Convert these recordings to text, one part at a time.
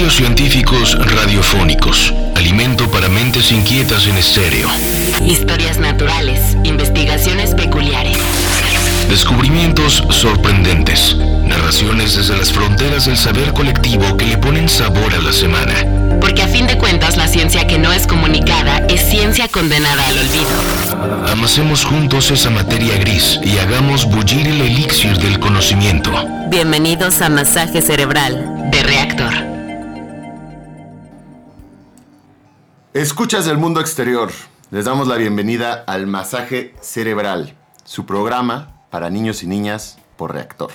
Misterios científicos radiofónicos. Alimento para mentes inquietas en estéreo. Historias naturales. Investigaciones peculiares. Descubrimientos sorprendentes. Narraciones desde las fronteras del saber colectivo que le ponen sabor a la semana. Porque a fin de cuentas la ciencia que no es comunicada es ciencia condenada al olvido. Amasemos juntos esa materia gris y hagamos bullir el elixir del conocimiento. Bienvenidos a Masaje Cerebral de Reactor. Escuchas del mundo exterior. Les damos la bienvenida al Masaje Cerebral, su programa para niños y niñas por Reactor.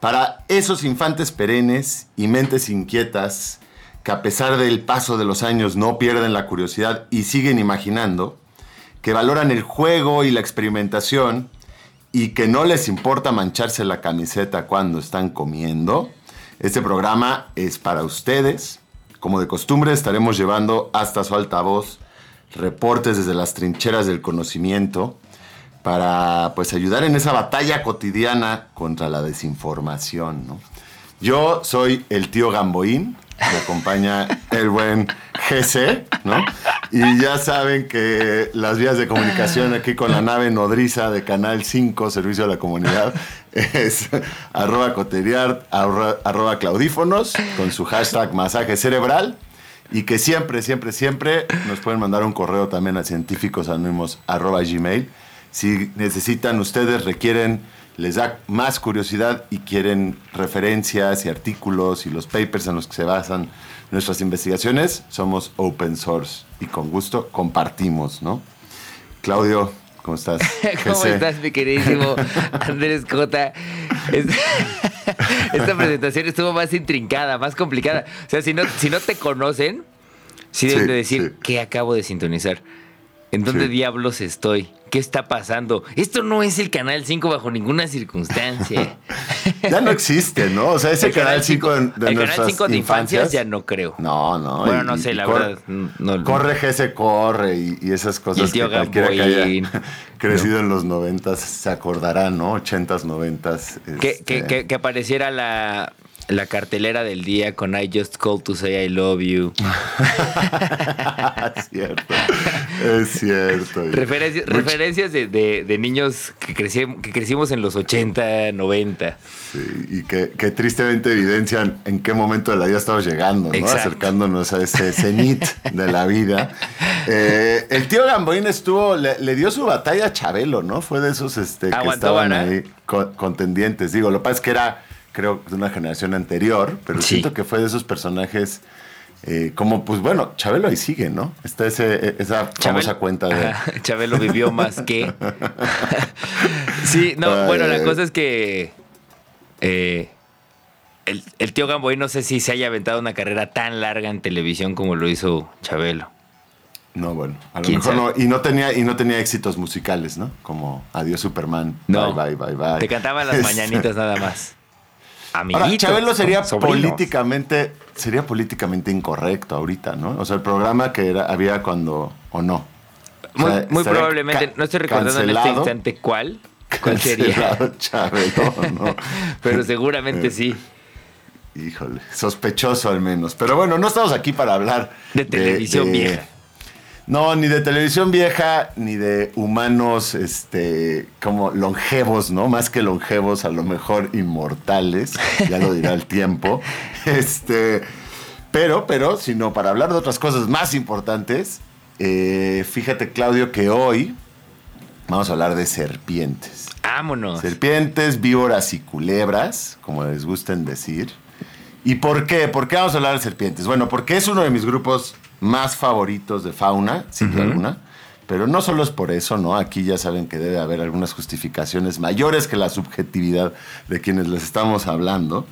Para esos infantes perennes y mentes inquietas que a pesar del paso de los años no pierden la curiosidad y siguen imaginando, que valoran el juego y la experimentación y que no les importa mancharse la camiseta cuando están comiendo, este programa es para ustedes. Como de costumbre estaremos llevando hasta su altavoz reportes desde las trincheras del conocimiento para pues ayudar en esa batalla cotidiana contra la desinformación. ¿no? Yo soy el tío Gamboín, me acompaña el buen GC, ¿no? Y ya saben que las vías de comunicación aquí con la nave nodriza de Canal 5, Servicio a la Comunidad, es arroba coteriar, arroba, arroba claudífonos, con su hashtag masaje cerebral. Y que siempre, siempre, siempre nos pueden mandar un correo también a científicosanónimos arroba gmail si necesitan ustedes, requieren, les da más curiosidad y quieren referencias y artículos y los papers en los que se basan nuestras investigaciones, somos open source y con gusto compartimos, ¿no? Claudio, ¿cómo estás? ¿Cómo estás, mi queridísimo Andrés Cota? Esta presentación estuvo más intrincada, más complicada. O sea, si no, si no te conocen, sí deben de decir, ¿qué acabo de sintonizar? ¿En dónde diablos estoy? ¿Qué está pasando? Esto no es el Canal 5 bajo ninguna circunstancia. ya no existe, ¿no? O sea, ese Canal 5 de, de El Canal 5 de infancias ya no creo. No, no. Bueno, no sé, la verdad. No, corre GS Corre y, esas cosas que cualquiera que haya crecido en los 90 se acordará, ¿no? 80s, 90s. Que, este... que, que apareciera la la cartelera del día con I just called to say I love you. es cierto, es cierto. Referencias, referencias de, de, de, niños que, crecimos, que crecimos en los 80, 90. Sí, y que, que, tristemente evidencian en qué momento de la vida estamos llegando, ¿no? Acercándonos a ese cenit de la vida. Eh, el tío Gamboín estuvo, le, le, dio su batalla a Chabelo, ¿no? Fue de esos este, que estaban ahí contendientes. Digo, lo que pasa es que era creo, de una generación anterior, pero sí. siento que fue de esos personajes eh, como, pues bueno, Chabelo ahí sigue, ¿no? Está ese, esa Chabelo, famosa cuenta de... Chabelo vivió más que... sí, no, Ay, bueno, la cosa es que... Eh, el, el, tío Gamboy no sé si se haya aventado una carrera tan larga en televisión como lo hizo Chabelo. No, bueno, a lo mejor no. Y no tenía, y no tenía éxitos musicales, ¿no? Como Adiós Superman. No. Bye, bye, bye, bye. Te cantaba las mañanitas nada más. Amiguito, Ahora, Chabelo sería sobrinos. políticamente sería políticamente incorrecto ahorita, ¿no? O sea, el programa que era, había cuando o no. O sea, muy, probablemente, no estoy recordando en este instante cuál, cuál sería. Chabelo, ¿no? Pero seguramente sí. Híjole, sospechoso al menos. Pero bueno, no estamos aquí para hablar de, de televisión de, vieja. No, ni de televisión vieja, ni de humanos, este, como longevos, ¿no? Más que longevos, a lo mejor inmortales, ya lo dirá el tiempo. Este, pero, pero, sino para hablar de otras cosas más importantes, eh, fíjate, Claudio, que hoy vamos a hablar de serpientes. Vámonos. Serpientes, víboras y culebras, como les gusten decir. ¿Y por qué? ¿Por qué vamos a hablar de serpientes? Bueno, porque es uno de mis grupos más favoritos de fauna, sin duda uh -huh. alguna. Pero no solo es por eso, ¿no? Aquí ya saben que debe haber algunas justificaciones mayores que la subjetividad de quienes les estamos hablando.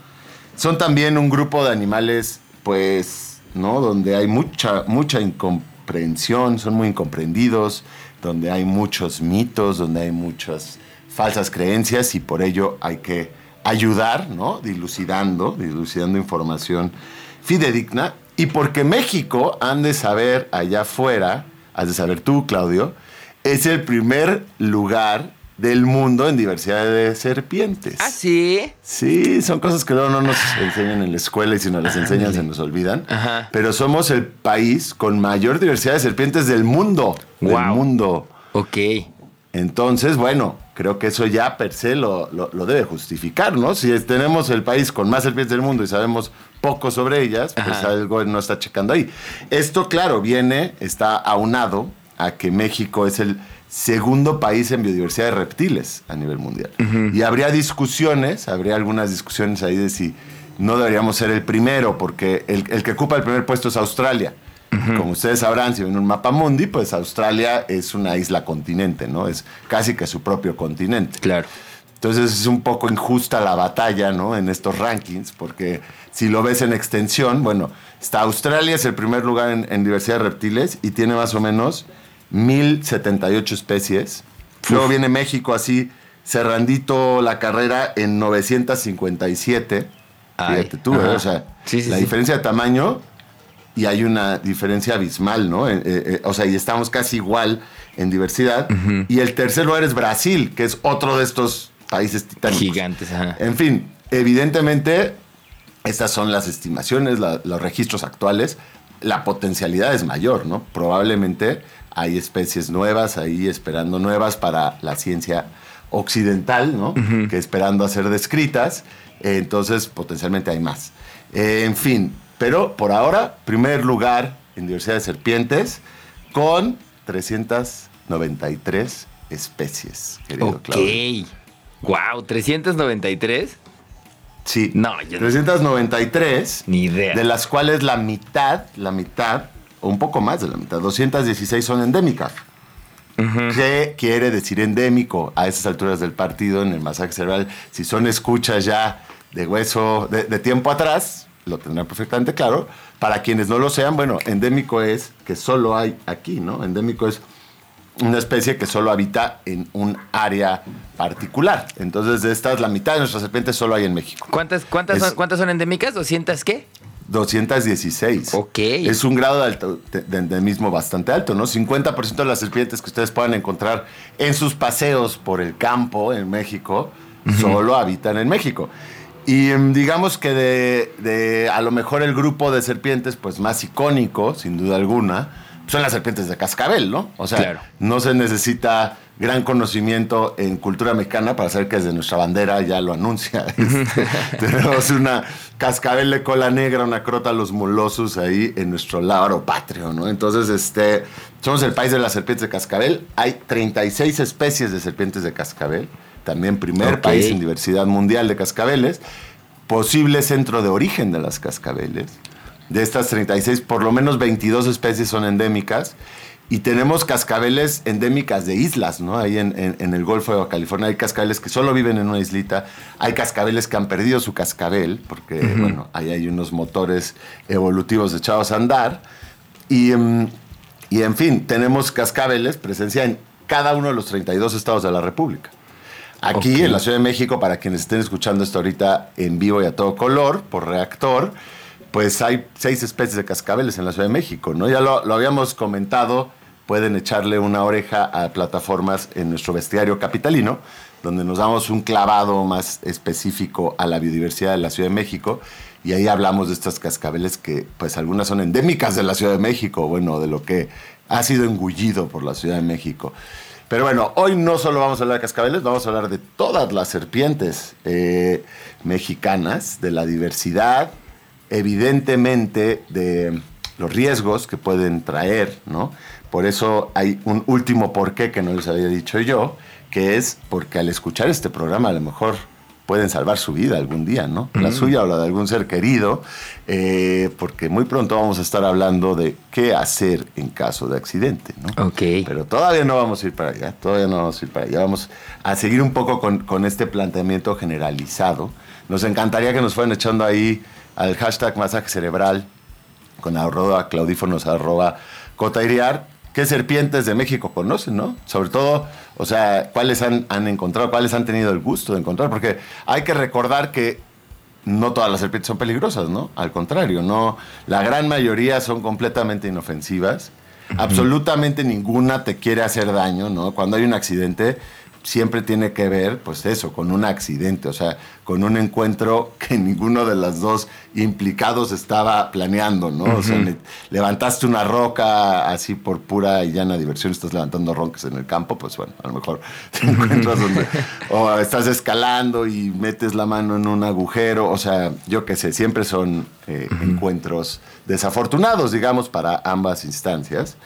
Son también un grupo de animales, pues, ¿no? Donde hay mucha, mucha incomprensión, son muy incomprendidos, donde hay muchos mitos, donde hay muchas falsas creencias y por ello hay que ayudar, ¿no? Dilucidando, dilucidando información fidedigna y porque México, han de saber allá afuera, has de saber tú, Claudio, es el primer lugar del mundo en diversidad de serpientes. ¿Ah, sí? Sí, son cosas que luego no nos enseñan en la escuela y si no las enseñan se nos olvidan. Ajá. Pero somos el país con mayor diversidad de serpientes del mundo. Del Wow. mundo. Ok. Entonces, bueno, creo que eso ya per se lo, lo- lo debe justificar, ¿no? Si es- tenemos el país con más serpientes del mundo y sabemos poco sobre ellas, pues Ajá. algo no está checando ahí. Esto, claro, viene, está aunado a que México es el segundo país en biodiversidad de reptiles a nivel mundial. Y habría discusiones, habría algunas discusiones ahí de si no deberíamos ser el primero, porque el, el que ocupa el primer puesto es Australia. Como ustedes sabrán, si ven un mapa mundi, pues Australia es una isla continente, ¿no? Es casi que su propio continente. Claro. Entonces es un poco injusta la batalla, ¿no? En estos rankings, porque si lo ves en extensión, bueno, está Australia es el primer lugar en, en diversidad de reptiles y tiene más o menos 1078 especies. Luego viene México así, cerrandito la carrera en 957. Ay, Fíjate tú, ¿eh? O sea, Sí, sí, la sí. diferencia de tamaño y hay una diferencia abismal, ¿no? Eh, eh, eh, o sea, y estamos casi igual en diversidad. Y el tercer lugar es Brasil, que es otro de estos países titánicos. Gigantes, ajá. En fin, evidentemente, estas son las estimaciones, la- los registros actuales. La potencialidad es mayor, ¿no? Probablemente hay especies nuevas ahí esperando nuevas para la ciencia occidental, ¿no? Que esperando a ser descritas. Eh, entonces, potencialmente hay más. Eh, en fin, pero por ahora, primer lugar en diversidad de serpientes con 393 especies, querido. Claudio. Wow, 393. Sí. No, yo no- 393. Ni idea. De las cuales la mitad, la mitad, o un poco más de la mitad, 216 son endémicas. ¿Qué quiere decir endémico a esas alturas del partido en el masaje cerebral? Si son escuchas ya de hueso de, de tiempo atrás, lo tendrán perfectamente claro. Para quienes no lo sean, bueno, endémico es que solo hay aquí, ¿no? Endémico es una especie que solo habita en un área particular. Entonces, de estas, la mitad de nuestras serpientes solo hay en México. ¿Cuántas, cuántas, Es- son, ¿Cuántas son endémicas? ¿200 qué? 216. Ok. Es un grado de, alto- de- de endemismo bastante alto, ¿no? 50% de las serpientes que ustedes puedan encontrar en sus paseos por el campo en México solo habitan en México. Y em, digamos que de, de a lo mejor el grupo de serpientes pues más icónico, sin duda alguna, son las serpientes de cascabel, ¿no? O sea, Claro. no se necesita gran conocimiento en cultura mexicana para saber que desde nuestra bandera ya lo anuncia. Este, tenemos una cascabel de cola negra, una crota los mulosos ahí en nuestro laro patrio, ¿no? Entonces, este, somos el país de las serpientes de cascabel. Hay 36 especies de serpientes de cascabel. También primer país en diversidad mundial de cascabeles. Posible centro de origen de las cascabeles. De estas 36, por lo menos 22 especies son endémicas. Y tenemos cascabeles endémicas de islas, ¿no? Ahí en, en- en el Golfo de California hay cascabeles que solo viven en una islita. Hay cascabeles que han perdido su cascabel, porque, bueno, ahí hay unos motores evolutivos echados a andar. Y, em, y en fin, tenemos cascabeles, presencia en cada uno de los 32 estados de la República. Aquí en la Ciudad de México, para quienes estén escuchando esto ahorita en vivo y a todo color, por reactor, pues hay seis especies de cascabeles en la Ciudad de México, ¿no? Ya lo, habíamos comentado, pueden echarle una oreja a plataformas en nuestro bestiario capitalino, donde nos damos un clavado más específico a la biodiversidad de la Ciudad de México. Y ahí hablamos de estas cascabeles que, pues, algunas son endémicas de la Ciudad de México, bueno, de lo que ha sido engullido por la Ciudad de México. Pero bueno, hoy no solo vamos a hablar de cascabeles, vamos a hablar de todas las serpientes eh, mexicanas, de la diversidad, evidentemente de los riesgos que pueden traer, ¿no? Por eso hay un último porqué que no les había dicho yo, que es porque al escuchar este programa a lo mejor pueden salvar su vida algún día, ¿no? La suya o la de algún ser querido, eh, porque muy pronto vamos a estar hablando de qué hacer en caso de accidente, ¿no? Ok. Pero todavía no vamos a ir para allá, todavía no vamos a ir para allá. Vamos a seguir un poco con, con este planteamiento generalizado. Nos encantaría que nos fueran echando ahí al hashtag masaje cerebral con arroba claudífonos arroba cotairiar. ¿Qué serpientes de México conocen, no? Sobre todo, o sea, cuáles han, han encontrado, cuáles han tenido el gusto de encontrar, porque hay que recordar que no todas las serpientes son peligrosas, ¿no? Al contrario, no. La gran mayoría son completamente inofensivas. Absolutamente ninguna te quiere hacer daño, ¿no? Cuando hay un accidente, siempre tiene que ver, pues eso, con un accidente, o sea, con un encuentro que ninguno de los dos implicados estaba planeando, ¿no? O sea, levantaste una roca así por pura y llana diversión, estás levantando roques en el campo, pues bueno, a lo mejor te encuentras donde, o estás escalando y metes la mano en un agujero, o sea, yo qué sé, siempre son eh, encuentros desafortunados, digamos, para ambas instancias.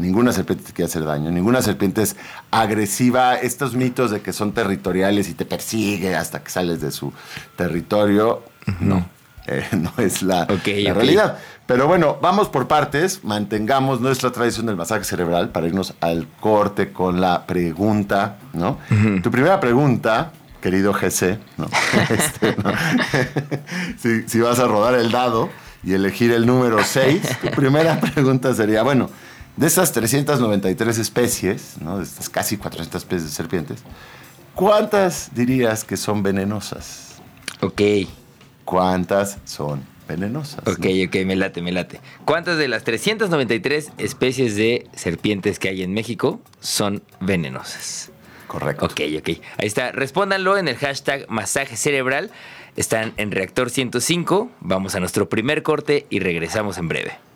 Ninguna serpiente te quiere hacer daño, ninguna serpiente es agresiva. Estos mitos de que son territoriales y te persigue hasta que sales de su territorio, no, eh, no es la, realidad. Pero bueno, vamos por partes, mantengamos nuestra tradición del masaje cerebral para irnos al corte con la pregunta, ¿no? Tu primera pregunta, querido GC, este, si, si vas a rodar el dado y elegir el número 6, tu primera pregunta sería, bueno, de esas 393 especies, ¿no? de estas casi 400 especies de serpientes, ¿cuántas dirías que son venenosas? Ok. ¿Cuántas son venenosas? Ok, ok, me late, me late. ¿Cuántas de las 393 especies de serpientes que hay en México son venenosas? Correcto. Ok, ok. Ahí está. Respóndanlo en el hashtag masaje cerebral. Están en Reactor 105. Vamos a nuestro primer corte y regresamos en breve.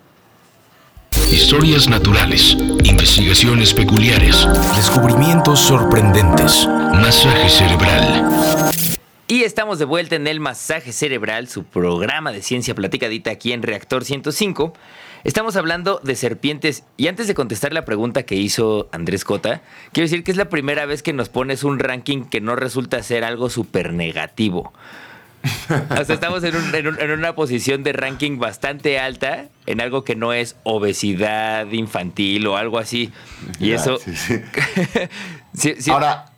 Historias naturales, investigaciones peculiares, descubrimientos sorprendentes, masaje cerebral. Y estamos de vuelta en el Masaje Cerebral, su programa de ciencia platicadita aquí en Reactor 105. Estamos hablando de serpientes y antes de contestar la pregunta que hizo Andrés Cota, quiero decir que es la primera vez que nos pones un ranking que no resulta ser algo súper negativo. O sea, estamos en, una posición de ranking bastante alta en algo que no es obesidad infantil o algo así. Y eso. Sí, sí. Ahora, Ah,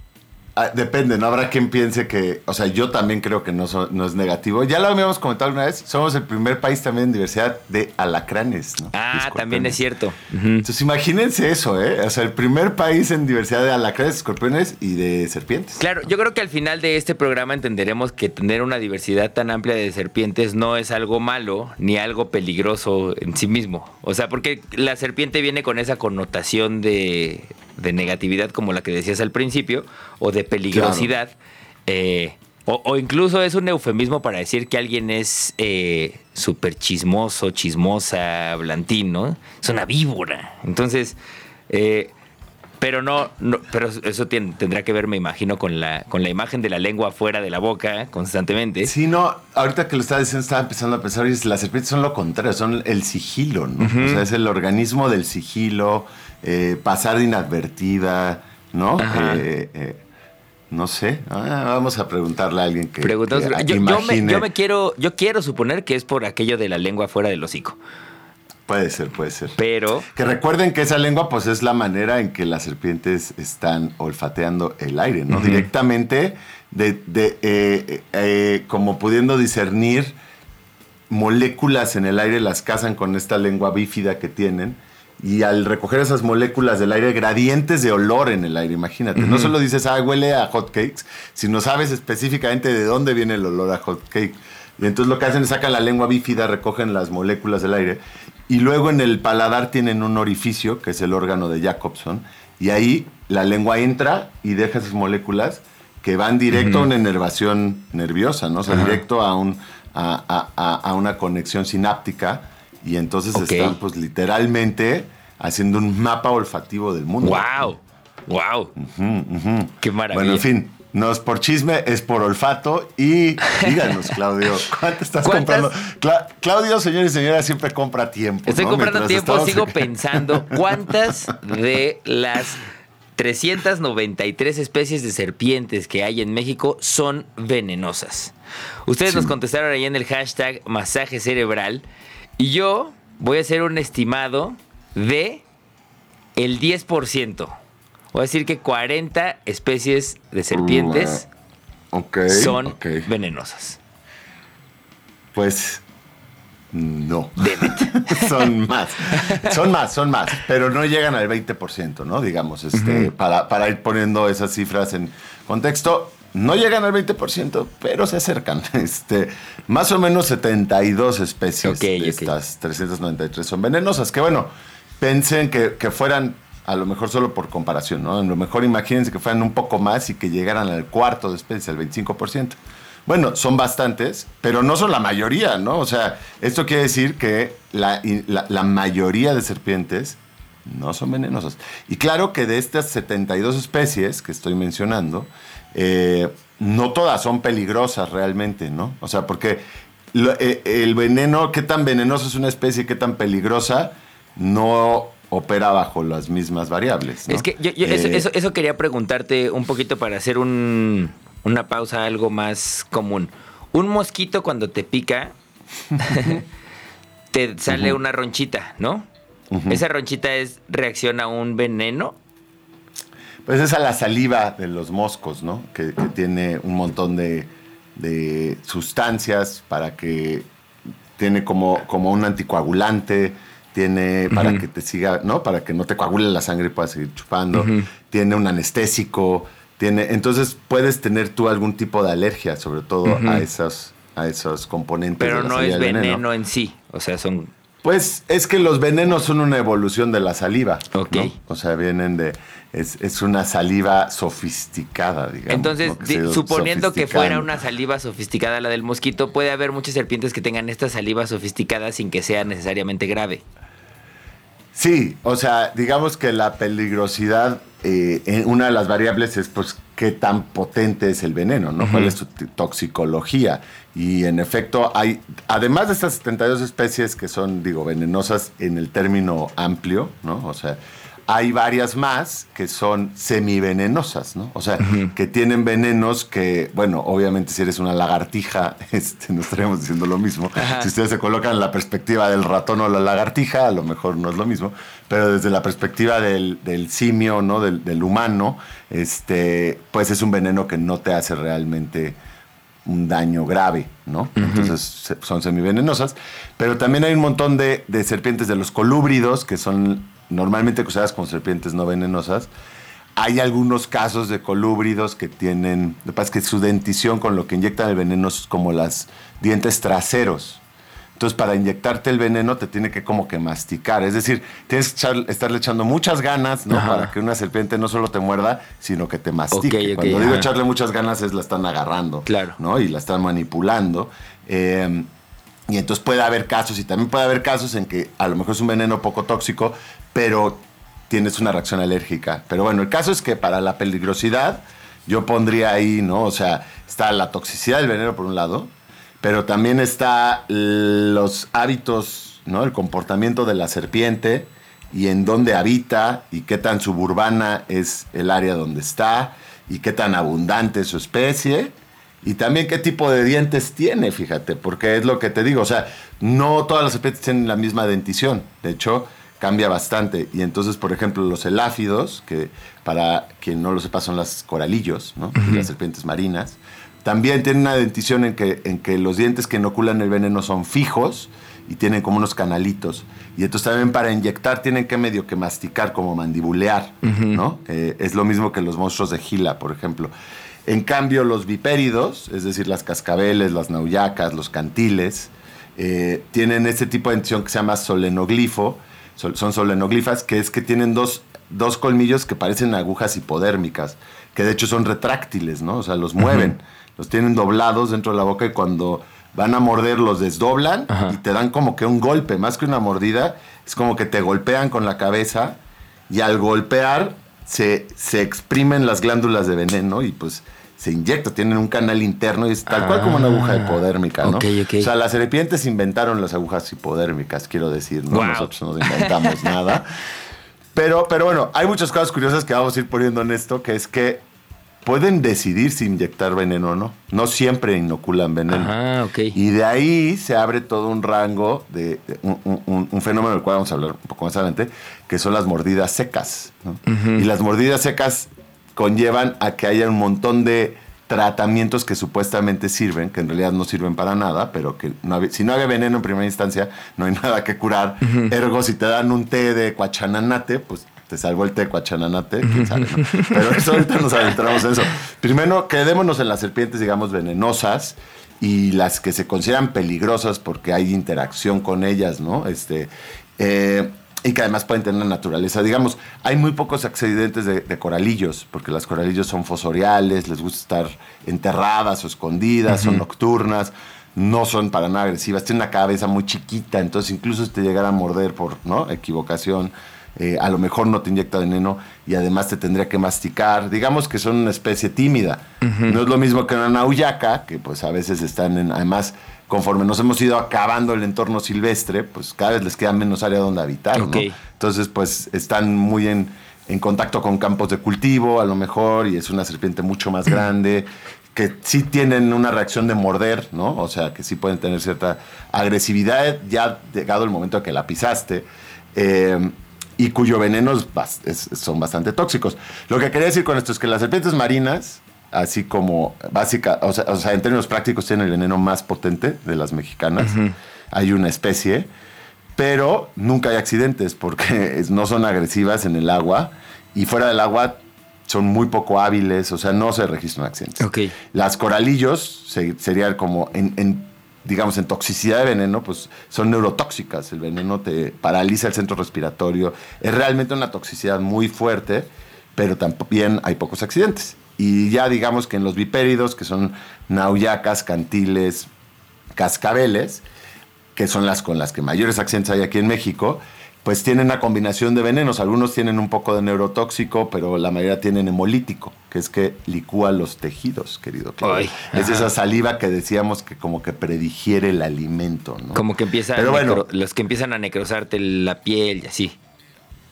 depende, ¿no? Habrá quien piense que, o sea, yo también creo que no, no es negativo. Ya lo habíamos comentado una vez, somos el primer país también en diversidad de alacranes, ¿no? Ah, también es cierto. Entonces imagínense eso, ¿eh? O sea, el primer país en diversidad de alacranes, escorpiones y de serpientes. Claro, yo creo que al final de este programa entenderemos que tener una diversidad tan amplia de serpientes no es algo malo ni algo peligroso en sí mismo. O sea, porque la serpiente viene con esa connotación de de negatividad como la que decías al principio, o de peligrosidad, eh, o, incluso es un eufemismo para decir que alguien es eh, súper chismoso, chismosa, blantín, ¿no? Es una víbora. Entonces, eh, pero no, pero eso tendrá que ver, me imagino, con la, con la imagen de la lengua fuera de la boca constantemente. Sí, no, ahorita que lo estaba diciendo, estaba empezando a pensar, y las serpientes son lo contrario, son el sigilo, ¿no? O sea, es el organismo del sigilo, eh, pasar inadvertida, ¿no? Eh, eh, no sé, ah, vamos a preguntarle a alguien que, yo, me, quiero, yo quiero suponer que es por aquello de la lengua fuera del hocico. Puede ser, puede ser. Pero. Que recuerden que esa lengua, pues, es la manera en que las serpientes están olfateando el aire, ¿no? Directamente, de, como pudiendo discernir moléculas en el aire, las cazan con esta lengua bífida que tienen y al recoger esas moléculas del aire, gradientes de olor en el aire, imagínate. No solo dices, ah, huele a hot cakes, sino sabes específicamente de dónde viene el olor a hot cake. Y entonces lo que hacen es sacan la lengua bífida, recogen las moléculas del aire y luego en el paladar tienen un orificio, que es el órgano de Jacobson, y ahí la lengua entra y deja esas moléculas que van directo a una enervación nerviosa, ¿no? O sea, directo a, un, a una conexión sináptica y entonces están, pues, literalmente haciendo un mapa olfativo del mundo. ¡Wow! ¡Wow! ¡Qué maravilla! Bueno, en fin, no es por chisme, es por olfato. Y díganos, Claudio, ¿cuánto estás comprando? Claudio, señores y señoras, siempre compra tiempo. Estoy comprando tiempo, sigo pensando cuántas de las 393 especies de serpientes que hay en México son venenosas. Ustedes nos contestaron ahí en el hashtag masaje cerebral. Y yo voy a hacer un estimado de el 10%. Voy a decir que 40 especies de serpientes son venenosas. Pues no. son más. Son más, son más. Pero no llegan al 20%, ¿no? Digamos, este, para, para ir poniendo esas cifras en contexto. No llegan al 20%, pero se acercan. Este, más o menos 72 especies de estas 393 son venenosas. Que bueno, pensen que, fueran a lo mejor solo por comparación, ¿no? A lo mejor imagínense que fueran un poco más y que llegaran al cuarto de especies, al 25%. Bueno, son bastantes, pero no son la mayoría, ¿no? O sea, esto quiere decir que la, la, mayoría de serpientes no son venenosas. Y claro que de estas 72 especies que estoy mencionando, eh, no todas son peligrosas realmente, ¿no? O sea, porque eh, el veneno, qué tan venenoso es una especie, qué tan peligrosa, no opera bajo las mismas variables. Es que yo, eh, eso, quería preguntarte un poquito para hacer un, una pausa, algo más común. Un mosquito cuando te pica, te sale una ronchita, ¿no? ¿Esa ronchita es reacción a un veneno? Pues es a la saliva de los moscos, ¿no? Que, tiene un montón de, sustancias para que tiene como, como un anticoagulante, tiene para que te siga, ¿no? Para que no te coagule la sangre y puedas seguir chupando, tiene un anestésico, tiene, entonces puedes tener tú algún tipo de alergia, sobre todo a esos, a esos componentes. Pero no es veneno, en sí, o sea, son... Pues es que los venenos son una evolución de la saliva. Ok. O sea, vienen de... Es, una saliva sofisticada, digamos. Entonces, suponiendo que fuera una saliva sofisticada la del mosquito, puede haber muchas serpientes que tengan esta saliva sofisticada sin que sea necesariamente grave. Sí, o sea, digamos que la peligrosidad, eh, una de las variables es pues qué tan potente es el veneno, ¿no? ¿Cuál es su toxicología? Y en efecto hay, además de estas 72 especies que son, digo, venenosas en el término amplio, ¿no? O sea, hay varias más que son semivenenosas, ¿no? O sea, que tienen venenos que, bueno, obviamente si eres una lagartija, este, no estaríamos diciendo lo mismo. Si ustedes se colocan en la perspectiva del ratón o la lagartija, a lo mejor no es lo mismo, pero desde la perspectiva del, simio, ¿no? Del, humano, este, pues es un veneno que no te hace realmente un daño grave, ¿no? Entonces son semivenenosas. Pero también hay un montón de, de serpientes de los colúbridos, que son normalmente usadas con serpientes no venenosas. Hay algunos casos de colúbridos que tienen, lo que pasa es que su dentición con lo que inyectan el veneno es como las dientes traseros. Entonces, para inyectarte el veneno te tiene que como que masticar. Es decir, tienes que estarle echando muchas ganas, ¿no? Para que una serpiente no solo te muerda, sino que te mastique. Cuando digo echarle muchas ganas es la están agarrando. Claro. ¿no? Y la están manipulando. Eh, y entonces puede haber casos, y también puede haber casos en que a lo mejor es un veneno poco tóxico, pero tienes una reacción alérgica. Pero bueno, el caso es que para la peligrosidad, yo pondría ahí, ¿no? O sea, está la toxicidad del veneno por un lado, pero también está los hábitos, ¿no? El comportamiento de la serpiente y en dónde habita y qué tan suburbana es el área donde está y qué tan abundante es su especie y también qué tipo de dientes tiene, fíjate, porque es lo que te digo, o sea, no todas las serpientes tienen la misma dentición, de hecho cambia bastante y entonces, por ejemplo, los eláfidos, que para quien no lo sepa son las coralillos, ¿no? las serpientes marinas, también tienen una dentición en que, en que los dientes que inoculan el veneno son fijos y tienen como unos canalitos. Y entonces también para inyectar tienen que medio que masticar, como mandibulear, ¿no? Eh, es lo mismo que los monstruos de Gila, por ejemplo. En cambio, los bipéridos, es decir, las cascabeles, las nauyacas, los cantiles, eh, tienen este tipo de dentición que se llama solenoglifo, son solenoglifas, que es que tienen dos, dos, colmillos que parecen agujas hipodérmicas, que de hecho son retráctiles, ¿no? O sea, los mueven, los tienen doblados dentro de la boca y cuando van a morder los desdoblan y te dan como que un golpe, más que una mordida, es como que te golpean con la cabeza y al golpear se, se exprimen las glándulas de veneno y pues se inyecta, tienen un canal interno y es tal cual como una aguja hipodérmica, ¿no? O sea, las serpientes inventaron las agujas hipodérmicas, quiero decir, ¿no? Nosotros no inventamos nada. Pero, pero bueno, hay muchas cosas curiosas que vamos a ir poniendo en esto, que es que pueden decidir si inyectar veneno o no. No siempre inoculan veneno. Ah, ok. Y de ahí se abre todo un rango de, un, fenómeno del cual vamos a hablar un poco más adelante, que son las mordidas secas. Y las mordidas secas conllevan a que haya un montón de tratamientos que supuestamente sirven, que en realidad no sirven para nada, pero que si no había veneno en primera instancia, no hay nada que curar. Ergo, si te dan un té de cuachananate, pues te salvo el té de cuachananate, quién sabe, Pero eso ahorita nos adentramos en eso. Primero, quedémonos en las serpientes, digamos, venenosas y las que se consideran peligrosas porque hay interacción con ellas, ¿no? Este, eh, y que además pueden tener naturaleza. Digamos, hay muy pocos accidentes de, coralillos, porque las coralillos son fosoriales, les gusta estar enterradas o escondidas, son nocturnas, no son para nada agresivas, tienen una cabeza muy chiquita, entonces incluso si te llegara a morder por ¿no? equivocación, eh, a lo mejor no te inyecta veneno y además te tendría que masticar. Digamos que son una especie tímida. No es lo mismo que una nauyaca, que pues a veces están en, además conforme nos hemos ido acabando el entorno silvestre, pues cada vez les queda menos área donde habitar. Entonces, pues están muy en, en, contacto con campos de cultivo, a lo mejor, y es una serpiente mucho más grande, que sí tienen una reacción de morder, ¿no? O sea, que sí pueden tener cierta agresividad ya llegado el momento de que la pisaste. Eh, y cuyo veneno son bastante tóxicos. Lo que quería decir con esto es que las serpientes marinas así como básica, o sea, en términos prácticos tiene el veneno más potente de las mexicanas. Hay una especie, pero nunca hay accidentes porque no son agresivas en el agua y fuera del agua son muy poco hábiles, o sea, no se registran accidentes. Okay. Las coralillos serían como en, digamos, en toxicidad de veneno, pues son neurotóxicas. El veneno te paraliza el centro respiratorio. Es realmente una toxicidad muy fuerte, pero también hay pocos accidentes. Y ya digamos que en los bipéridos, que son nauyacas, cantiles, cascabeles, que son las con las que mayores accidentes hay aquí en México, pues tienen una combinación de venenos. Algunos tienen un poco de neurotóxico, pero la mayoría tienen hemolítico, que es que licúa los tejidos, querido Claudio. es esa saliva que decíamos que como que predigiere el alimento, ¿no? Como que empieza pero bueno, los que empiezan a necrosarte la piel y así.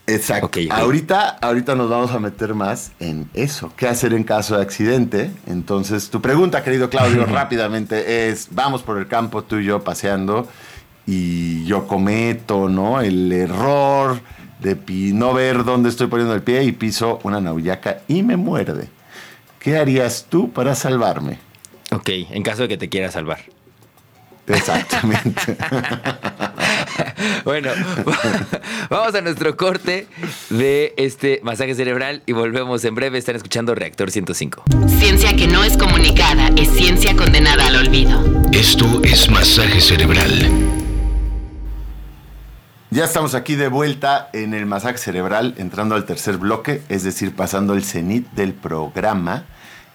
Exacto. Ahorita, ahorita nos vamos a meter más en eso. ¿Qué hacer en caso de accidente? Entonces, tu pregunta, querido Claudio, rápidamente es, vamos por el campo tú y yo paseando y yo cometo, ¿no? El error de no ver dónde estoy poniendo el pie y piso una nauyaca y me muerde. ¿Qué harías tú para salvarme? Ok, en caso de que te quiera salvar. Exactamente. bueno, vamos a nuestro corte de este masaje cerebral y volvemos en breve. Están escuchando Reactor 105. Ciencia que no es comunicada es ciencia condenada al olvido. Esto es masaje cerebral. Ya estamos aquí de vuelta en el masaje cerebral, entrando al tercer bloque, es decir, pasando el cenit del programa.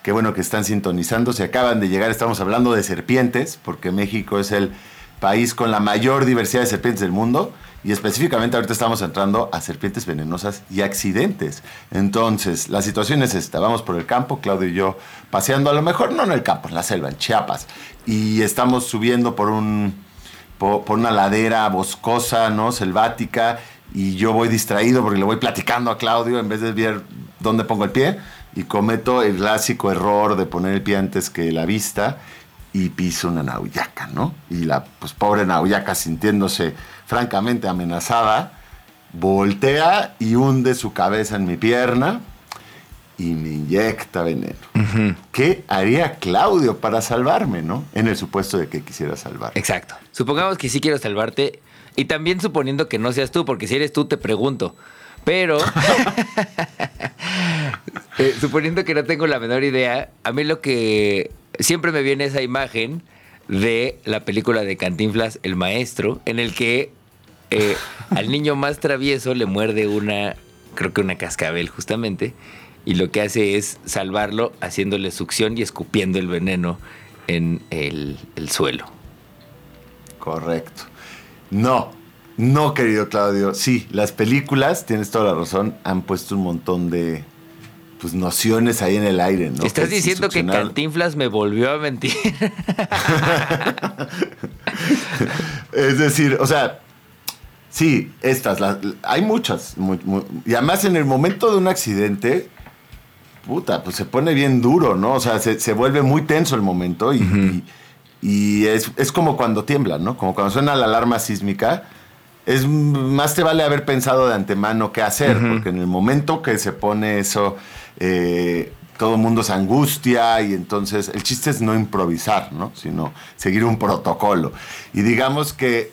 Qué bueno que están sintonizando. Se acaban de llegar, estamos hablando de serpientes, porque México es el país con la mayor diversidad de serpientes del mundo. Y específicamente ahorita estamos entrando a serpientes venenosas y accidentes. Entonces, la situación es esta. Vamos por el campo, Claudio y yo paseando, a lo mejor no en el campo, en la selva, en Chiapas. Y estamos subiendo por, un, por, una ladera boscosa, ¿no? Selvática. Y yo voy distraído porque le voy platicando a Claudio en vez de ver dónde pongo el pie y cometo el clásico error de poner el pie antes que la vista y piso una nauyaca, ¿no? Y la pues, pobre nauyaca sintiéndose francamente amenazada, voltea y hunde su cabeza en mi pierna y me inyecta veneno. ¿Qué haría Claudio para salvarme, no? En el supuesto de que quisiera salvar. Exacto. Supongamos que sí quiero salvarte y también suponiendo que no seas tú, porque si eres tú te pregunto, pero, eh, suponiendo que no tengo la menor idea, a mí lo que siempre me viene esa imagen de la película de Cantinflas, El Maestro, en el que eh, al niño más travieso le muerde una, creo que una cascabel justamente, y lo que hace es salvarlo haciéndole succión y escupiendo el veneno en el suelo. Correcto. No, no, querido Claudio. Sí, las películas, tienes toda la razón, han puesto un montón de pues, nociones ahí en el aire, ¿no? Estás diciendo que Cantinflas me volvió a mentir. es decir, o sea, sí, estas, hay muchas. y además en el momento de un accidente, puta, pues se pone bien duro, ¿no? O sea, se, vuelve muy tenso el momento y, y, es, es, como cuando tiembla, ¿no? Como cuando suena la alarma sísmica es más te vale haber pensado de antemano qué hacer, porque en el momento que se pone eso, eh, todo el mundo se angustia y entonces el chiste es no improvisar, ¿no? sino seguir un protocolo. Y digamos que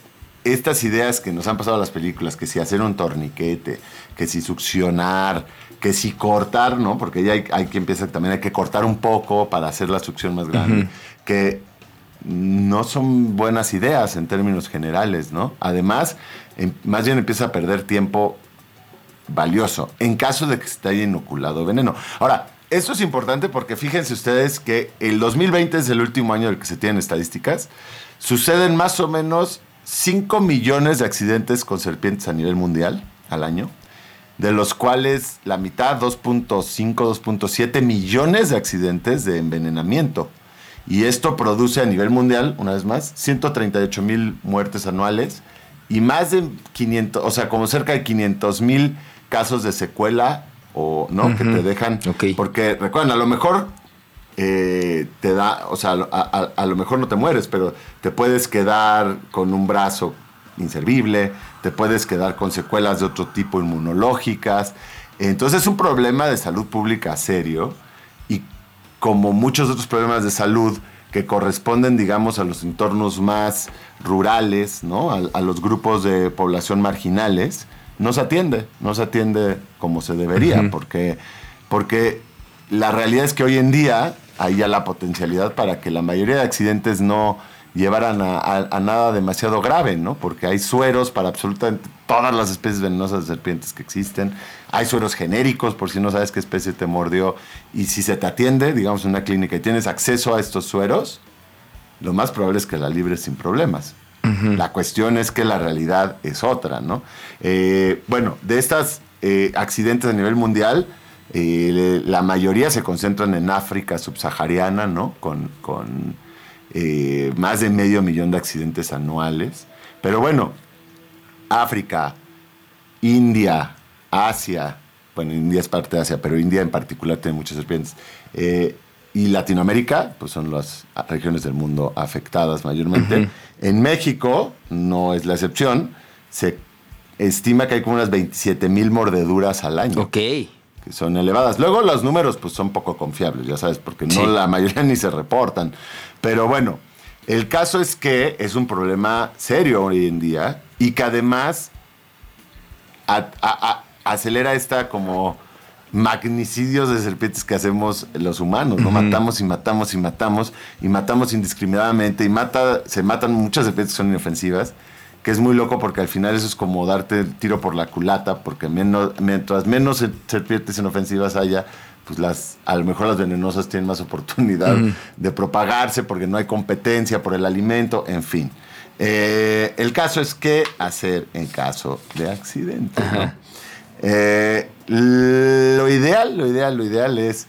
estas ideas que nos han pasado las películas, que si hacer un torniquete, que si succionar, que si cortar, ¿no? Porque ya hay, hay que empieza también hay que cortar un poco para hacer la succión más grande, que no son buenas ideas en términos generales, ¿no? Además, em, más bien empieza a perder tiempo valioso en caso de que se te haya inoculado veneno. Ahora, esto es importante porque fíjense ustedes que el 2020 es el último año del que se tienen estadísticas. Suceden más o menos 5 millones de accidentes con serpientes a nivel mundial al año, de los cuales la mitad, 2.5, 2.7 millones de accidentes de envenenamiento. Y esto produce a nivel mundial, una vez más, 138 mil muertes anuales y más de 500, o sea, como cerca de 500 mil casos de secuela o no que te dejan porque recuerden a lo mejor eh, te da o sea a, lo mejor no te mueres pero te puedes quedar con un brazo inservible te puedes quedar con secuelas de otro tipo inmunológicas entonces es un problema de salud pública serio y como muchos otros problemas de salud que corresponden, digamos, a los entornos más rurales, ¿no? a, los grupos de población marginales, no se atiende, no se atiende como se debería, porque, porque la realidad es que hoy en día hay ya la potencialidad para que la mayoría de accidentes no llevaran a, nada demasiado grave, ¿no? Porque hay sueros para absolutamente todas las especies venenosas de serpientes que existen. Hay sueros genéricos por si no sabes qué especie te mordió. Y si se te atiende, digamos, en una clínica y tienes acceso a estos sueros, lo más probable es que la libres sin problemas. La cuestión es que la realidad es otra, ¿no? Eh, bueno, de estos eh, accidentes a nivel mundial, eh, la mayoría se concentran en África subsahariana, ¿no? Con, más de medio millón de accidentes anuales. Pero bueno, África, India, Asia, bueno, India es parte de Asia, pero India en particular tiene muchas serpientes. y Latinoamérica, pues son las regiones del mundo afectadas mayormente. En México, no es la excepción, se estima que hay como unas 27 mil mordeduras al año. Ok. Que son elevadas. Luego los números pues son poco confiables, ya sabes, porque no la mayoría ni se reportan. Pero bueno, el caso es que es un problema serio hoy en día y que además acelera esta como magnicidios de serpientes que hacemos los humanos, ¿no? Matamos y matamos y matamos y matamos indiscriminadamente y mata, se matan muchas serpientes que son inofensivas, que es muy loco porque al final eso es como darte el tiro por la culata, porque menos, mientras menos serpientes inofensivas haya, pues las, a lo mejor las venenosas tienen más oportunidad de propagarse porque no hay competencia por el alimento, en fin. Eh, el caso es qué hacer en caso de accidente. Eh, lo ideal, lo ideal, lo ideal es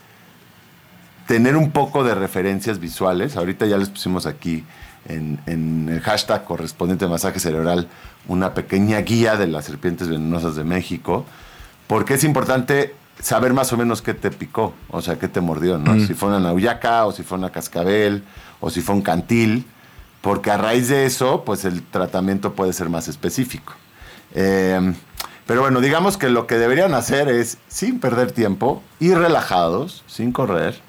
tener un poco de referencias visuales. Ahorita ya les pusimos aquí en, el hashtag correspondiente masaje cerebral una pequeña guía de las serpientes venenosas de México, porque es importante saber más o menos qué te picó, o sea, qué te mordió, ¿no? Si fue una nauyaca, o si fue una cascabel, o si fue un cantil, porque a raíz de eso, pues el tratamiento puede ser más específico. Eh, pero bueno, digamos que lo que deberían hacer es, sin perder tiempo, ir relajados, sin correr,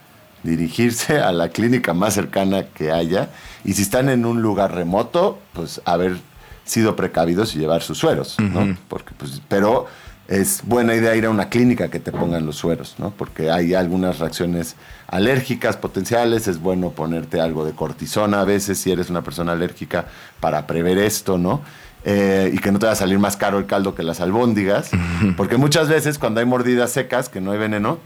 dirigirse a la clínica más cercana que haya y si están en un lugar remoto, pues haber sido precavidos y llevar sus sueros, ¿no? Porque, pues, pero es buena idea ir a una clínica que te pongan los sueros, ¿no? Porque hay algunas reacciones alérgicas potenciales, es bueno ponerte algo de cortisona a veces si eres una persona alérgica para prever esto, ¿no? Eh, y que no te va a salir más caro el caldo que las albóndigas. Porque muchas veces cuando hay mordidas secas, que no hay veneno,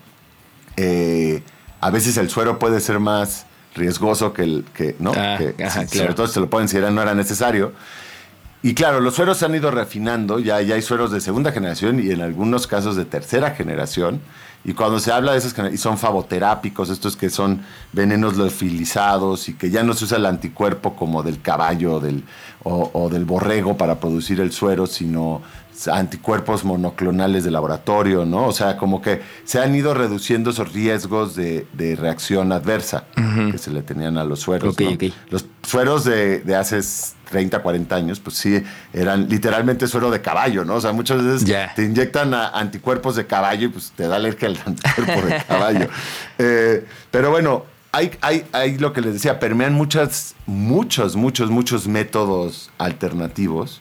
eh, a veces el suero puede ser más riesgoso que el que, ¿no? Ah, sobre todo si se lo pueden si no era necesario. Y claro, los sueros se han ido refinando, ya, ya hay sueros de segunda generación y en algunos casos de tercera generación. Y cuando se habla de esos y son favoterápicos, estos que son venenos leofilizados y que ya no se usa el anticuerpo como del caballo del, o, del borrego para producir el suero, sino anticuerpos monoclonales de laboratorio, ¿no? O sea, como que se han ido reduciendo esos riesgos de, reacción adversa que se le tenían a los sueros. Los sueros de, de hace 30, 40 años, pues sí, eran literalmente suero de caballo, ¿no? O sea, muchas veces te inyectan anticuerpos de caballo y pues te da alergia al anticuerpo de caballo. Eh, pero bueno, hay, hay, hay, lo que les decía, permean muchas, muchos, muchos, muchos métodos alternativos.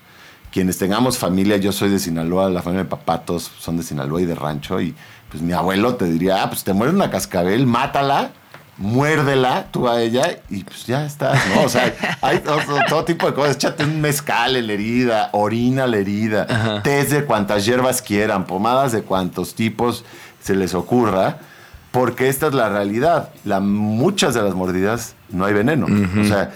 Quienes tengamos familia, yo soy de Sinaloa, la familia de papatos son de Sinaloa y de rancho, y pues mi abuelo te diría, ah, pues te muere una cascabel, mátala muérdela tú a ella y pues ya estás, ¿no? O sea, hay todo, tipo de cosas. Échate un mezcal en la herida, orina la herida, test de cuantas hierbas quieran, pomadas de cuantos tipos se les ocurra, porque esta es la realidad. La, muchas de las mordidas no hay veneno. O sea,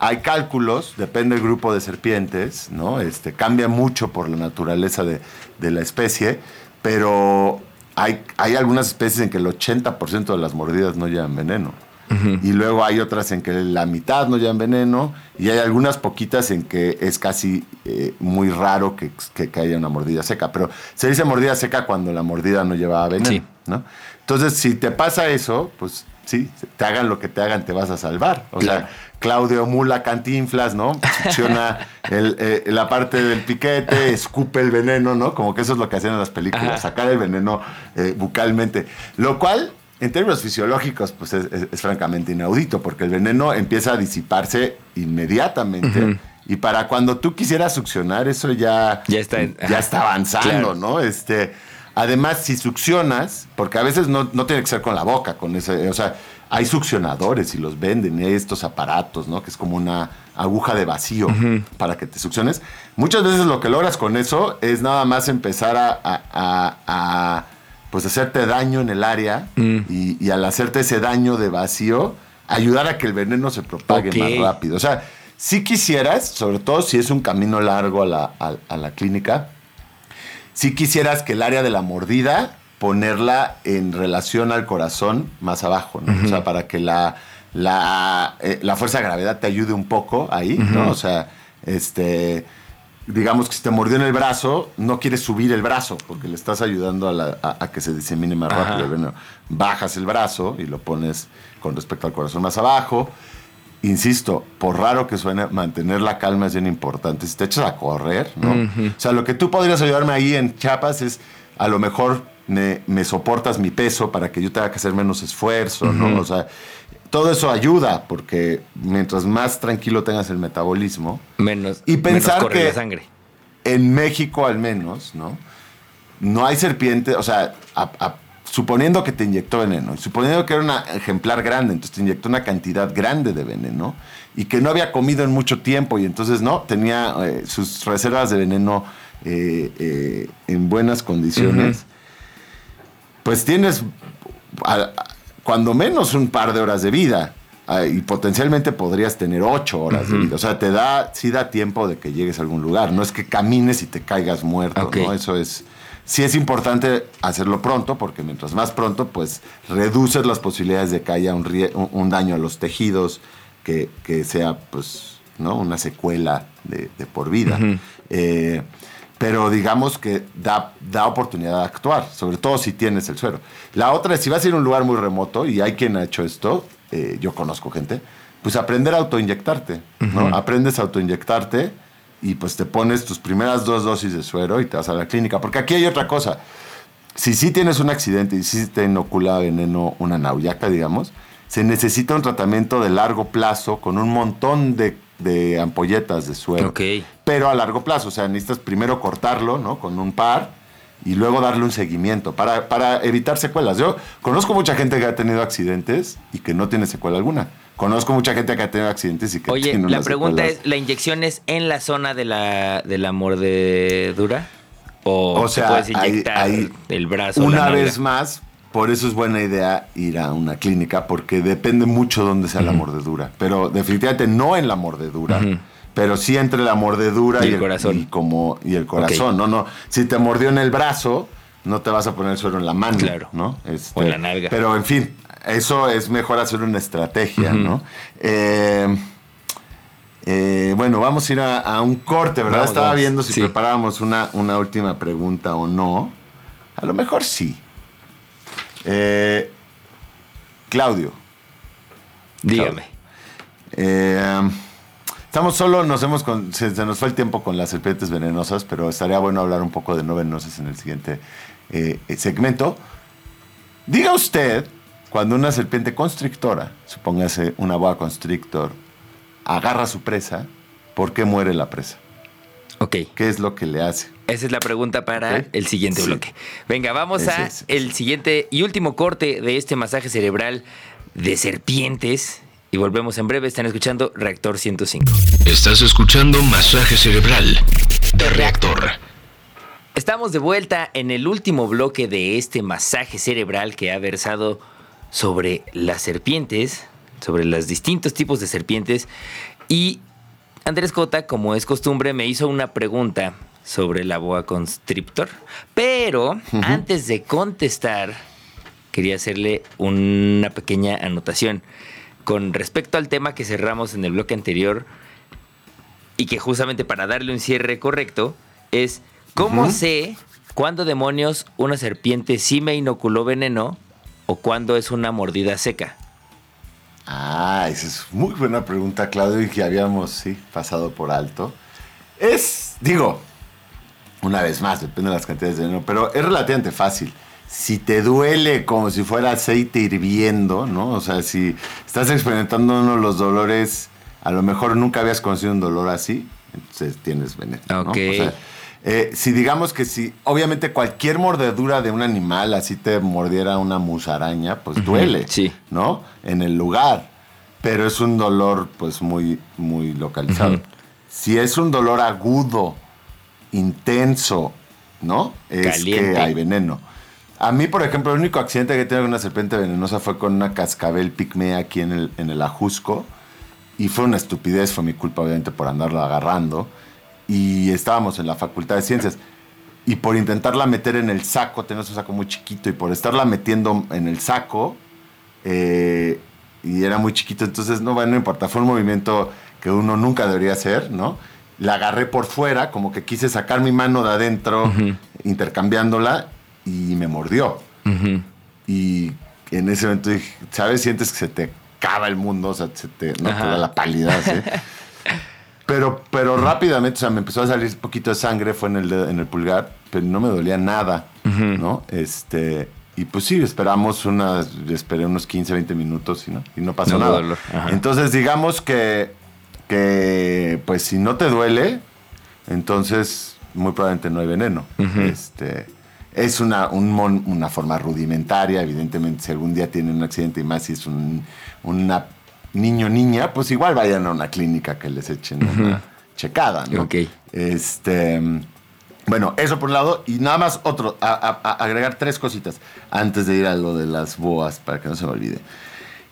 hay cálculos, depende del grupo de serpientes, ¿no? Este, cambia mucho por la naturaleza de, de la especie, pero hay, hay algunas especies en que el 80% de las mordidas no llevan veneno. Y luego hay otras en que la mitad no llevan veneno. Y hay algunas poquitas en que es casi eh, muy raro que, que, haya una mordida seca. Pero se dice mordida seca cuando la mordida no lleva veneno. ¿no? Entonces, si te pasa eso, pues sí, te hagan lo que te hagan, te vas a salvar. O sea, Claudio Mula Cantinflas, ¿no? Succiona eh, la parte del piquete, escupe el veneno, ¿no? Como que eso es lo que hacían en las películas, sacar el veneno eh, bucalmente. Lo cual, en términos fisiológicos, pues es, francamente inaudito, porque el veneno empieza a disiparse inmediatamente. Y para cuando tú quisieras succionar, eso ya, ya, está, ya está avanzando, ¿no? Este, además, si succionas, porque a veces no, no tiene que ser con la boca, con ese, o sea, hay succionadores y los venden, estos aparatos, ¿no? Que es como una aguja de vacío para que te succiones. Muchas veces lo que logras con eso es nada más empezar a, pues hacerte daño en el área mm. y, al hacerte ese daño de vacío, ayudar a que el veneno se propague más rápido. O sea, si quisieras, sobre todo si es un camino largo a la, a la clínica, si quisieras que el área de la mordida ponerla en relación al corazón más abajo, ¿no? O sea, para que la, la, eh, la, fuerza de gravedad te ayude un poco ahí, ¿no? O sea, este, digamos que si te mordió en el brazo, no quieres subir el brazo porque le estás ayudando a, que se disemine más rápido. Bueno, bajas el brazo y lo pones con respecto al corazón más abajo. Insisto, por raro que suene, mantener la calma es bien importante. Si te echas a correr, ¿no? O sea, lo que tú podrías ayudarme ahí en Chiapas es a lo mejor me, soportas mi peso para que yo tenga que hacer menos esfuerzo, ¿no? O sea, todo eso ayuda porque mientras más tranquilo tengas el metabolismo menos y pensar que la sangre. en México al menos, ¿no? No hay serpiente, o sea, suponiendo que te inyectó veneno, suponiendo que era un ejemplar grande, entonces te inyectó una cantidad grande de veneno y que no había comido en mucho tiempo y entonces no tenía eh, sus reservas de veneno eh, eh, en buenas condiciones pues tienes cuando menos un par de horas de vida ah, y potencialmente podrías tener ocho horas de vida. O sea, te da, sí da tiempo de que llegues a algún lugar. No es que camines y te caigas muerto, ¿no? Eso es. Sí es importante hacerlo pronto, porque mientras más pronto, pues reduces las posibilidades de que haya un, daño a los tejidos, que, sea, pues, ¿no? Una secuela de, por vida. pero digamos que da, da oportunidad de actuar, sobre todo si tienes el suero. La otra es, si vas a ir a un lugar muy remoto, y hay quien ha hecho esto, eh, yo conozco gente, pues aprender a autoinyectarte, ¿no? Aprendes a autoinyectarte y pues te pones tus primeras dos dosis de suero y te vas a la clínica. Porque aquí hay otra cosa. Si sí tienes un accidente y si te inocula veneno, una nauyaca, digamos, se necesita un tratamiento de largo plazo con un montón de de ampolletas de suero. Pero a largo plazo, o sea, necesitas primero cortarlo, ¿no? Con un par y luego darle un seguimiento para, para evitar secuelas. Yo conozco mucha gente que ha tenido accidentes y que no tiene secuela alguna. Conozco mucha gente que ha tenido accidentes y que Oye, tiene la pregunta es, ¿la inyección es en la zona de la, de la mordedura? ¿O, o sea, puedes inyectar el brazo? Una vez más, por eso es buena idea ir a una clínica, porque depende mucho dónde sea la mordedura. Pero definitivamente no en la mordedura. Pero sí entre la mordedura y, el, corazón. Y como, y el corazón. No, no. Si te mordió en el brazo, no te vas a poner suero en la mano. Claro. ¿no? Este, o en la nalga. Pero en fin, eso es mejor hacer una estrategia, ¿no? Eh, eh, bueno, vamos a ir a, un corte, ¿verdad? Estaba viendo si preparábamos una, una última pregunta o no. A lo mejor sí. Eh, Claudio. Dígame. Eh, estamos solo, nos hemos se, nos fue el tiempo con las serpientes venenosas, pero estaría bueno hablar un poco de no venenosas en el siguiente eh, segmento. Diga usted, cuando una serpiente constrictora, supóngase una boa constrictor, agarra a su presa, ¿por qué muere la presa? Ok. ¿Qué es lo que le hace? Esa es la pregunta para el siguiente bloque. Venga, vamos a el siguiente y último corte de este masaje cerebral de serpientes. Y volvemos en breve. Están escuchando Reactor 105. Estás escuchando Masaje Cerebral de Reactor. Estamos de vuelta en el último bloque de este masaje cerebral que ha versado sobre las serpientes, sobre los distintos tipos de serpientes. Y Andrés Cota, como es costumbre, me hizo una pregunta sobre la boa constrictor. Pero antes de contestar, quería hacerle una pequeña anotación. Con respecto al tema que cerramos en el bloque anterior, y que justamente para darle un cierre correcto, es cómo sé cuándo demonios una serpiente sí me inoculó veneno o cuándo es una mordida seca. Ah, esa es muy buena pregunta, Claudio, y que habíamos, sí, pasado por alto. Es, digo, una vez más, depende de las cantidades de veneno, pero es relativamente fácil. Si te duele como si fuera aceite hirviendo, ¿no? O sea, si estás experimentando uno de los dolores, a lo mejor nunca habías conocido un dolor así, entonces tienes veneno. ¿no? Ok. O sea, eh, si digamos que si, obviamente cualquier mordedura de un animal, así te mordiera una musaraña, pues duele, sí. ¿no? En el lugar, pero es un dolor pues muy, muy localizado. Si es un dolor agudo, intenso, ¿no? Es Caliente. que hay veneno. A mí, por ejemplo, el único accidente que he tenido con una serpiente venenosa fue con una cascabel pigmea aquí en el, en el Ajusco. Y fue una estupidez, fue mi culpa, obviamente, por andarlo agarrando. Y estábamos en la Facultad de Ciencias. Y por intentarla meter en el saco, tenemos un saco muy chiquito, y por estarla metiendo en el saco, eh, y era muy chiquito, entonces no, bueno, no importa, fue un movimiento que uno nunca debería hacer, ¿no? La agarré por fuera, como que quise sacar mi mano de adentro, intercambiándola, y me mordió. Y en ese momento dije, ¿sabes? Sientes que se te acaba el mundo, o sea, se te, no te da la palidad, ¿sí? Pero, pero rápidamente, o sea, me empezó a salir un poquito de sangre, fue en el, dedo- en el pulgar, pero no me dolía nada, ¿no? Este, y pues sí, esperamos unas, esperé unos 15, 20 minutos y no, y no pasó No nada. dolor. Entonces, digamos que, que, pues si no te duele, entonces muy probablemente no hay veneno. Este, es una, un mon- una forma rudimentaria, evidentemente, si algún día tienen un accidente y más si es un una niño niña, pues igual vayan a una clínica que les echen una checada, ¿no? Ok. Este, bueno, eso por un lado, y nada más otro, a- a- a- agregar tres cositas antes de ir a lo de las boas, para que no se me olvide.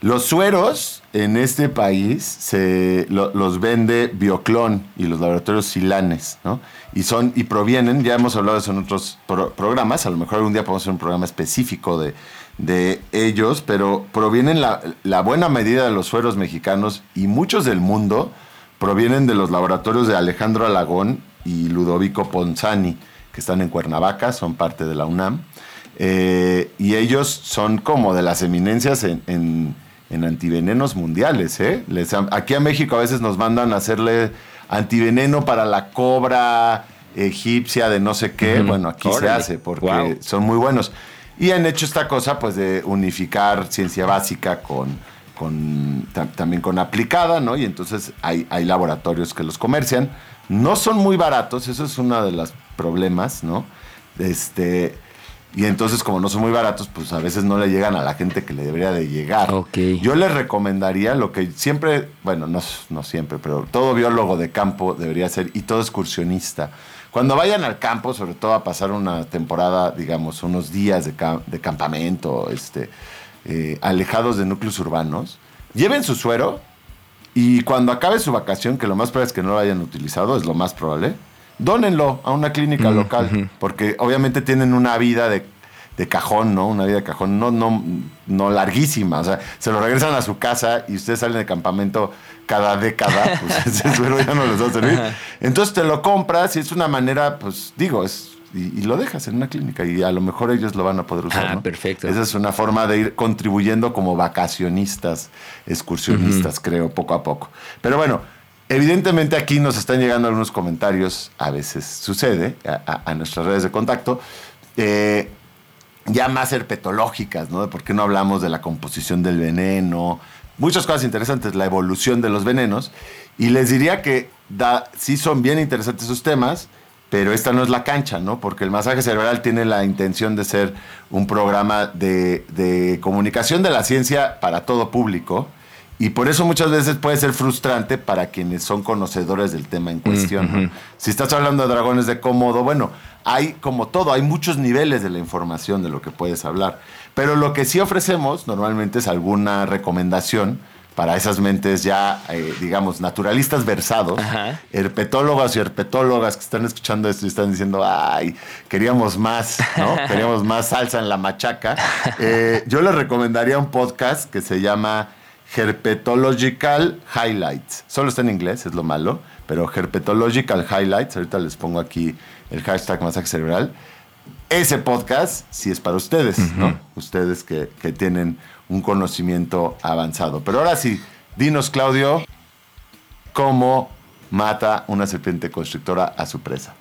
Los sueros en este país se lo- los vende Bioclon y los laboratorios Silanes, ¿no? Y son y provienen, ya hemos hablado de eso en otros pro- programas, a lo mejor algún día podemos hacer un programa específico de, de ellos, pero provienen la, la buena medida de los sueros mexicanos y muchos del mundo provienen de los laboratorios de Alejandro Alagón y Ludovico Ponzani, que están en Cuernavaca, son parte de la UNAM. Eh, y ellos son como de las eminencias en, en- en antivenenos mundiales. ¿eh? Les aquí a México a veces nos mandan a hacerle antiveneno para la cobra egipcia de no sé qué. Bueno, aquí se hace porque son muy buenos. Y han hecho esta cosa pues de unificar ciencia básica con, con tam- también con aplicada, ¿no? Y entonces hay, hay laboratorios que los comercian. No son muy baratos, eso es uno de los problemas, ¿no? Este, y entonces como no son muy baratos, pues a veces no le llegan a la gente que le debería de llegar. Ok. Yo les recomendaría lo que siempre, bueno, no, no siempre, pero todo biólogo de campo debería ser y todo excursionista. Cuando vayan al campo, sobre todo a pasar una temporada, digamos, unos días de, cam- de campamento, este, eh, alejados de núcleos urbanos, lleven su suero y cuando acabe su vacación, que lo más probable es que no lo hayan utilizado, es lo más probable, dónenlo a una clínica local, porque obviamente tienen una vida de, de cajón, ¿no? Una vida de cajón no, no, no larguísima. O sea, se lo regresan a su casa y ustedes salen de campamento cada década, pues ese suero ya no les va a servir. Entonces te lo compras y es una manera, pues digo, es... Y, y lo dejas en una clínica y a lo mejor ellos lo van a poder usar. Ah, ¿no? perfecto. Esa es una forma de ir contribuyendo como vacacionistas, excursionistas, creo, poco a poco. Pero bueno, evidentemente aquí nos están llegando algunos comentarios, a veces sucede, a, nuestras redes de contacto, eh, ya más herpetológicas, ¿no? De por qué no hablamos de la composición del veneno, muchas cosas interesantes, la evolución de los venenos, y les diría que da, sí son bien interesantes esos temas, pero esta no es la cancha, ¿no? Porque el masaje cerebral tiene la intención de ser un programa de comunicación de la ciencia para todo público. Y por eso muchas veces puede ser frustrante para quienes son conocedores del tema en cuestión. Si estás hablando de dragones de cómodo, bueno, hay como todo, hay muchos niveles de la información de lo que puedes hablar. Pero lo que sí ofrecemos normalmente es alguna recomendación para esas mentes ya, eh, digamos, naturalistas versados, Ajá. herpetólogas y herpetólogas que están escuchando esto y están diciendo, ay, queríamos más, ¿no? queríamos más salsa en la machaca. Eh, yo les recomendaría un podcast que se llama Herpetological Highlights. Solo está en inglés, es lo malo, pero Herpetological Highlights, ahorita les pongo aquí el hashtag masaje cerebral. Ese podcast sí es para ustedes, ¿no? Ustedes que, que tienen un conocimiento avanzado. Pero ahora sí, dinos, Claudio, cómo mata una serpiente constrictora a su presa.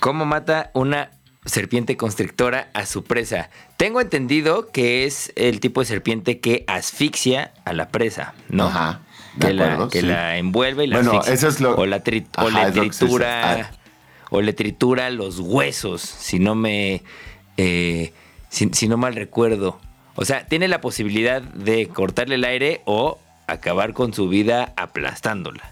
¿Cómo mata una serpiente constrictora a su presa? Tengo entendido que es el tipo de serpiente que asfixia a la presa, ¿no? Ajá, de que, la, que sí. la envuelve y la Bueno, asfixia. eso es lo- O, la tri- o le tritura... Ah. O le tritura los huesos, si no me... eh, si, si no mal recuerdo. O sea, tiene la posibilidad de cortarle el aire o acabar con su vida aplastándola.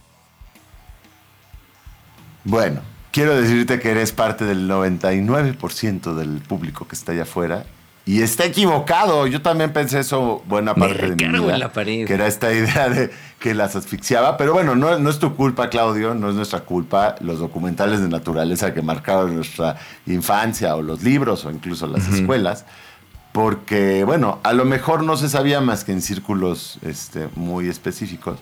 Bueno, quiero decirte que eres parte del 99% del público que está allá afuera. Y está equivocado. Yo también pensé eso buena Me parte de mi vida. la pared. Que era esta idea de que las asfixiaba. Pero bueno, no, no es tu culpa, Claudio. No es nuestra culpa. Los documentales de naturaleza que marcaron nuestra infancia o los libros o incluso las escuelas. Porque, bueno, a lo mejor no se sabía más que en círculos este, muy específicos.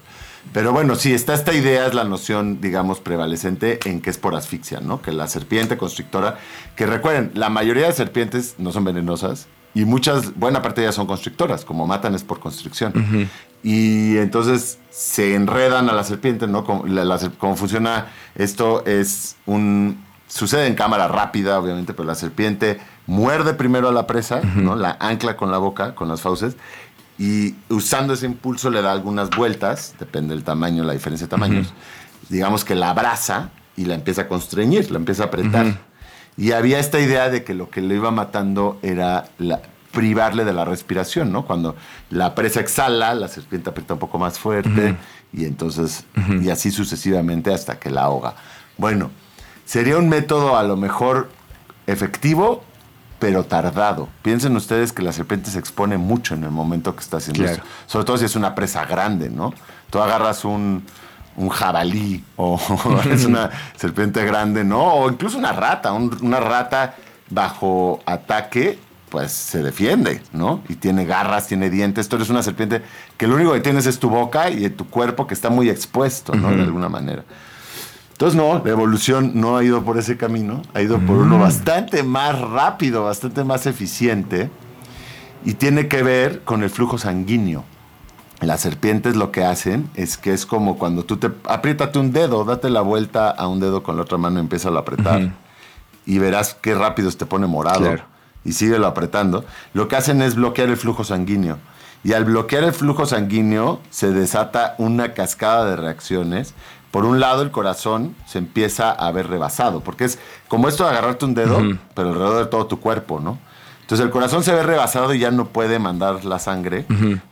Pero bueno, sí, está esta idea, es la noción, digamos, prevalecente en que es por asfixia, ¿no? Que la serpiente constrictora, que recuerden, la mayoría de serpientes no son venenosas y muchas, buena parte de ellas son constrictoras, como matan es por constricción. Y entonces se enredan a la serpiente, ¿no? Como, la- la ser- como funciona esto es un... Sucede en cámara rápida, obviamente, pero la serpiente muerde primero a la presa, ¿no? La ancla con la boca, con las fauces, y usando ese impulso le da algunas vueltas, depende del tamaño, la diferencia de tamaños. Digamos que la abraza y la empieza a constreñir, la empieza a apretar. Y había esta idea de que lo que le iba matando era la- privarle de la respiración, ¿no? Cuando la presa exhala, la serpiente aprieta un poco más fuerte y entonces, y así sucesivamente hasta que la ahoga. Bueno, sería un método a lo mejor efectivo, pero tardado. Piensen ustedes que la serpiente se expone mucho en el momento que está haciendo Claro. eso. Sobre todo si es una presa grande, ¿no? Tú agarras un, un jabalí o es una serpiente grande, ¿no? O incluso una rata. un- una rata bajo ataque, pues se defiende, ¿no? Y tiene garras, tiene dientes. Tú eres una serpiente que lo único que tienes es tu boca y tu cuerpo que está muy expuesto, ¿no? De alguna manera. Entonces, no, la evolución no ha ido por ese camino, ha ido por uno bastante más rápido, bastante más eficiente y tiene que ver con el flujo sanguíneo. Las serpientes lo que hacen es que es como cuando tú te apriétate un dedo, date la vuelta a un dedo con la otra mano y empieza a apretar y verás qué rápido se te pone morado Claro. y síguelo apretando. Lo que hacen es bloquear el flujo sanguíneo. Y al bloquear el flujo sanguíneo se desata una cascada de reacciones. Por un lado, el corazón se empieza a ver rebasado, porque es como esto de agarrarte un dedo, pero alrededor de todo tu cuerpo, ¿no? Entonces el corazón se ve rebasado y ya no puede mandar la sangre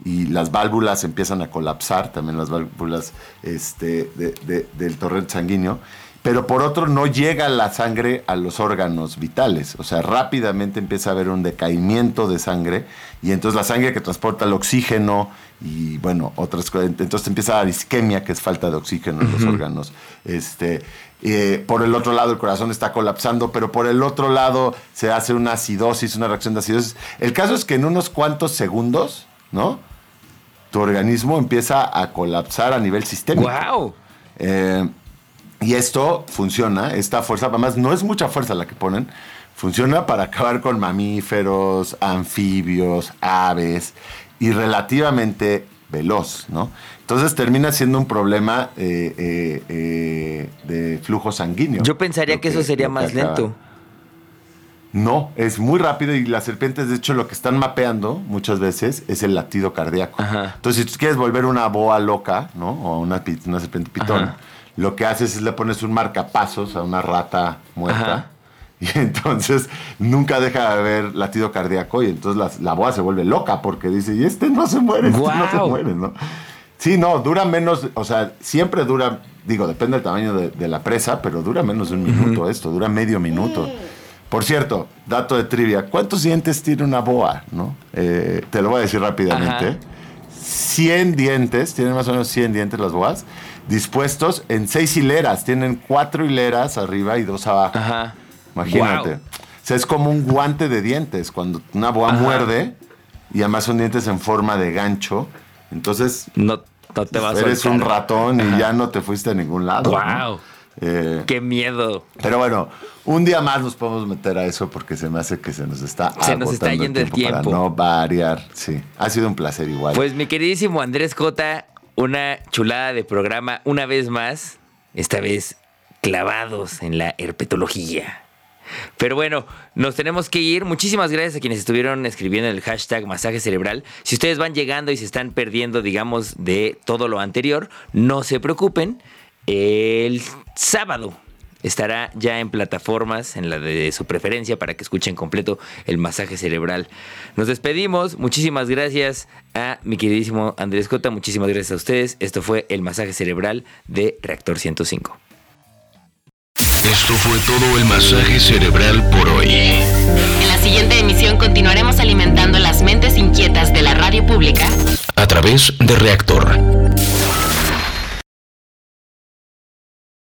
y las válvulas empiezan a colapsar, también las válvulas este, de- de- del torrente sanguíneo. Pero por otro, no llega la sangre a los órganos vitales. O sea, rápidamente empieza a haber un decaimiento de sangre y entonces la sangre que transporta el oxígeno y, bueno, otras cosas. Entonces empieza a dar isquemia, que es falta de oxígeno en los órganos. Este, eh, por el otro lado, el corazón está colapsando, pero por el otro lado se hace una acidosis, una reacción de acidosis. El caso es que en unos cuantos segundos, ¿no? Tu organismo empieza a colapsar a nivel sistémico. ¡Wow! Eh, y esto funciona, esta fuerza, además no es mucha fuerza la que ponen, funciona para acabar con mamíferos, anfibios, aves y relativamente veloz, ¿no? Entonces termina siendo un problema eh, eh, eh, de flujo sanguíneo. Yo pensaría que, eso sería más acaba. lento. No, es muy rápido y las serpientes, de hecho, lo que están mapeando muchas veces es el latido cardíaco. Ajá. Entonces, si tú quieres volver una boa loca, ¿no? O una, pi- una serpiente pitón, Ajá. Lo que haces es le pones un marcapasos a una rata muerta. Y entonces nunca deja de haber latido cardíaco y entonces la, boa se vuelve loca porque dice, y este no se muere, este no se muere, ¿no? Sí, no, dura menos, o sea, siempre dura, digo, depende del tamaño de, la presa, pero dura menos de un minuto esto, dura medio minuto. Por cierto, dato de trivia, ¿cuántos dientes tiene una boa? ¿no? Eh, te lo voy a decir rápidamente. 100 dientes, tienen más o menos 100 dientes las boas, dispuestos en seis hileras, tienen cuatro hileras arriba y dos abajo. Ajá. Imagínate. O sea, es como un guante de dientes. Cuando una boa muerde, y además son dientes en forma de gancho, entonces. No, te vas Eres un ratón y ya no te fuiste a ningún lado. ¡Wow! Eh, ¡Qué miedo! Pero bueno, un día más nos podemos meter a eso porque se me hace que se nos está Se nos está yendo el tiempo. Para no variar, sí. Ha sido un placer igual. Pues mi queridísimo Andrés Cota, una chulada de programa una vez más. Esta vez clavados en la herpetología. Pero bueno, nos tenemos que ir. Muchísimas gracias a quienes estuvieron escribiendo el hashtag masaje cerebral. Si ustedes van llegando y se están perdiendo, digamos, de todo lo anterior, no se preocupen. El sábado estará ya en plataformas, en la de su preferencia, para que escuchen completo el masaje cerebral. Nos despedimos. Muchísimas gracias a mi queridísimo Andrés Cota. Muchísimas gracias a ustedes. Esto fue el masaje cerebral de Reactor 105. Esto fue todo el masaje cerebral por hoy. En la siguiente emisión continuaremos alimentando las mentes inquietas de la radio pública a través de Reactor